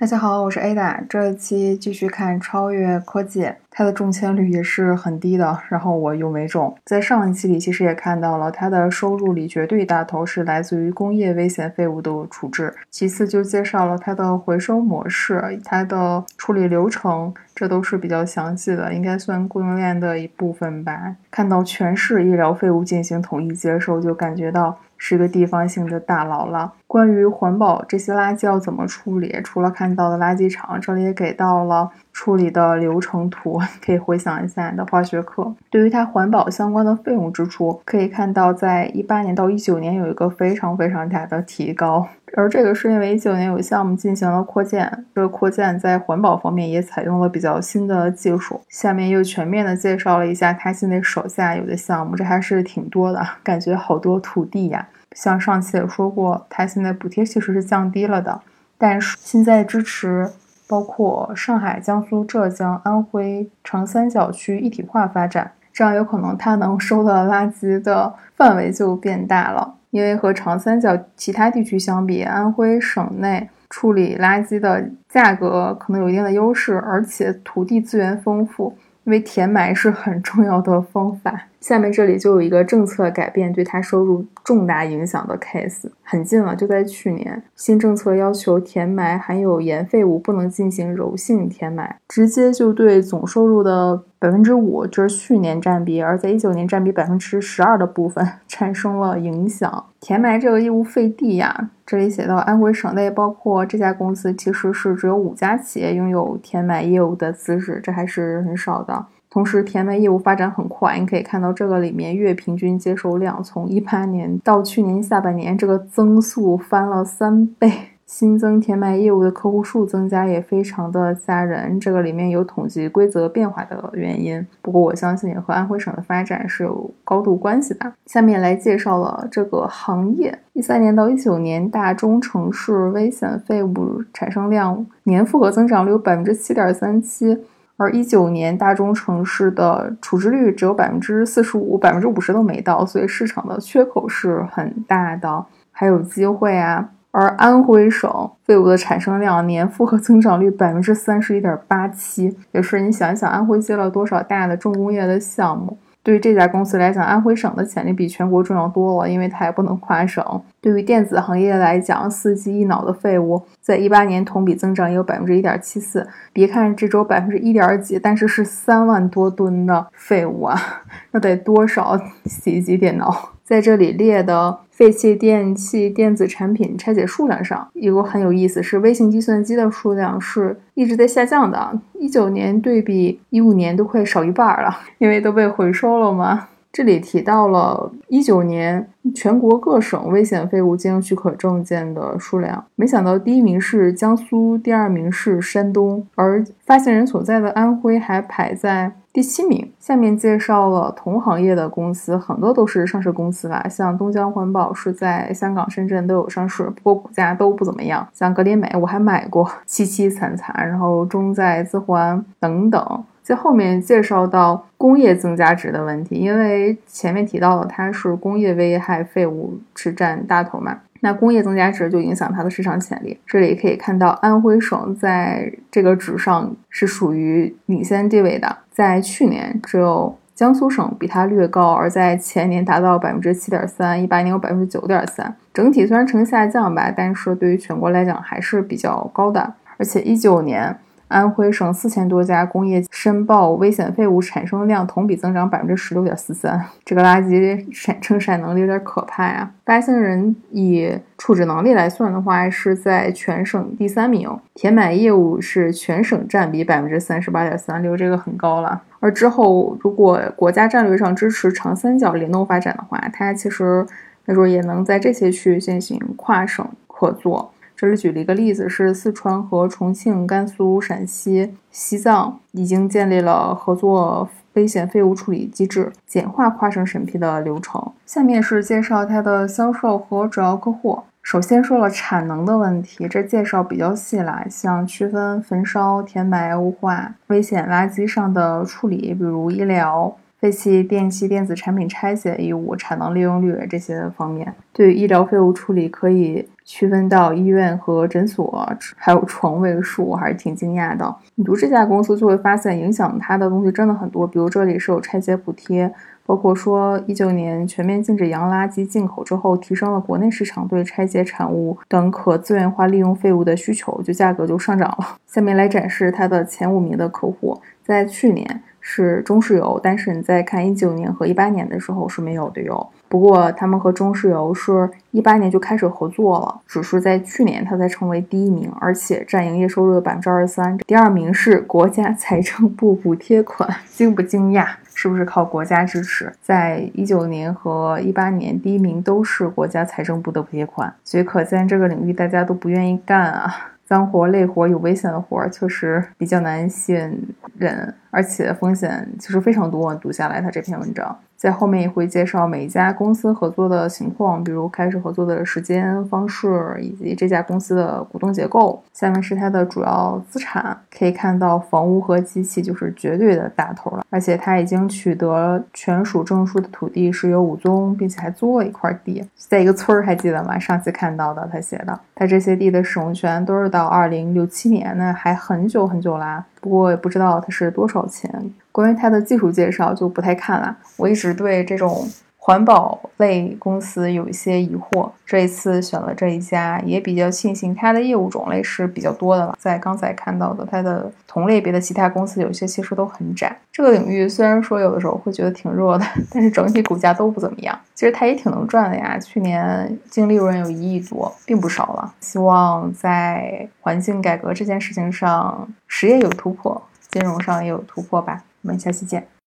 大家好，我是 Ada，这一期继续看超越科技，它的中签率也是很低的，然后我又没中。在上一期里其实也看到了，它的收入里绝对大头是来自于工业危险废物的处置，其次就介绍了它的回收模式、它的处理流程，这都是比较详细的，应该算供应链的一部分吧。看到全市医疗废物进行统一接收，就感觉到。是个地方性的大佬了。关于环保这些垃圾要怎么处理，除了看到的垃圾场，这里也给到了处理的流程图，可以回想一下你的化学课。对于它环保相关的费用支出，可以看到在一八年到一九年有一个非常非常大的提高。而这个是因为一九年有项目进行了扩建，这个扩建在环保方面也采用了比较新的技术。下面又全面的介绍了一下他现在手下有的项目，这还是挺多的，感觉好多土地呀。像上期也说过，他现在补贴其实是降低了的，但是现在支持包括上海、江苏、浙江、安徽长三角区一体化发展，这样有可能它能收的垃圾的范围就变大了。因为和长三角其他地区相比，安徽省内处理垃圾的价格可能有一定的优势，而且土地资源丰富。因为填埋是很重要的方法。下面这里就有一个政策改变对他收入重大影响的 case，很近了，就在去年，新政策要求填埋含有盐废物不能进行柔性填埋，直接就对总收入的百分之五，就是去年占比，而在一九年占比百分之十二的部分 产生了影响。填埋这个业务费地呀。这里写到，安徽省内包括这家公司，其实是只有五家企业拥有填埋业务的资质，这还是很少的。同时，填埋业务发展很快，你可以看到这个里面月平均接收量，从一八年到去年下半年，这个增速翻了三倍。新增填埋业务的客户数增加也非常的吓人，这个里面有统计规则变化的原因，不过我相信也和安徽省的发展是有高度关系的。下面来介绍了这个行业，一三年到一九年大中城市危险废物产生量年复合增长率百分之七点三七，而一九年大中城市的处置率只有百分之四十五，百分之五十都没到，所以市场的缺口是很大的，还有机会啊。而安徽省废物的产生量年复合增长率百分之三十一点八七，也是你想一想，安徽接了多少大的重工业的项目？对于这家公司来讲，安徽省的潜力比全国重要多了，因为它也不能跨省。对于电子行业来讲，四 G 一脑的废物在一八年同比增长也有百分之一点七四。别看这周百分之一点几，但是是三万多吨的废物啊，那得多少洗衣机、电脑？在这里列的。废弃电器电子产品拆解数量上，有个很有意思，是微型计算机的数量是一直在下降的。一九年对比一五年都快少一半了，因为都被回收了嘛。这里提到了一九年全国各省危险废物经营许可证件的数量，没想到第一名是江苏，第二名是山东，而发行人所在的安徽还排在。第七名，下面介绍了同行业的公司，很多都是上市公司吧。像东江环保是在香港、深圳都有上市，不过股价都不怎么样。像格林美，我还买过，凄凄惨惨。然后中在资环等等，在后面介绍到工业增加值的问题，因为前面提到了它是工业危害废物是占大头嘛。那工业增加值就影响它的市场潜力。这里可以看到，安徽省在这个值上是属于领先地位的。在去年，只有江苏省比它略高，而在前年达到百分之七点三，一八年有百分之九点三。整体虽然呈下降吧，但是对于全国来讲还是比较高的。而且一九年。安徽省四千多家工业申报危险废物产生量同比增长百分之十六点四三，这个垃圾产生产能力有点可怕啊！发现人以处置能力来算的话，是在全省第三名。填埋业务是全省占比百分之三十八点三六，这个很高了。而之后，如果国家战略上支持长三角联动发展的话，它其实那时候也能在这些区域进行跨省合作。这里举了一个例子，是四川和重庆、甘肃、陕西、西藏已经建立了合作危险废物处理机制，简化跨省审批的流程。下面是介绍它的销售和主要客户。首先说了产能的问题，这介绍比较细了，像区分焚烧、填埋、雾化、危险垃圾上的处理，比如医疗。废弃电器电子产品拆解义务、产能利用率这些方面。对医疗废物处理，可以区分到医院和诊所，还有床位数，我还是挺惊讶的。你读这家公司就会发现，影响它的东西真的很多。比如这里是有拆解补贴。包括说，一九年全面禁止洋垃圾进口之后，提升了国内市场对拆解产物等可资源化利用废物的需求，就价格就上涨了。下面来展示它的前五名的客户，在去年是中石油，但是你在看一九年和一八年的时候是没有的哟。不过他们和中石油是一八年就开始合作了，只是在去年它才成为第一名，而且占营业收入的百分之二十三。第二名是国家财政部补贴款，惊不惊讶？是不是靠国家支持？在一九年和一八年，第一名都是国家财政部的补贴款，所以可见这个领域大家都不愿意干啊，脏活累活有危险的活，确实比较难吸引人，而且风险其实非常多。读下来他这篇文章。在后面也会介绍每一家公司合作的情况，比如开始合作的时间、方式以及这家公司的股东结构。下面是它的主要资产，可以看到房屋和机器就是绝对的大头了，而且它已经取得权属证书的土地是有五宗，并且还租了一块地，在一个村儿，还记得吗？上次看到的他写的，他这些地的使用权都是到二零六七年，那还很久很久啦。不过也不知道它是多少钱。关于它的技术介绍就不太看了。我一直对这种环保类公司有一些疑惑，这一次选了这一家，也比较庆幸它的业务种类是比较多的了。在刚才看到的它的同类别的其他公司，有些其实都很窄。这个领域虽然说有的时候会觉得挺热的，但是整体股价都不怎么样。其实它也挺能赚的呀，去年净利润有一亿多，并不少了。希望在环境改革这件事情上，实业有突破，金融上也有突破吧。我们下期见。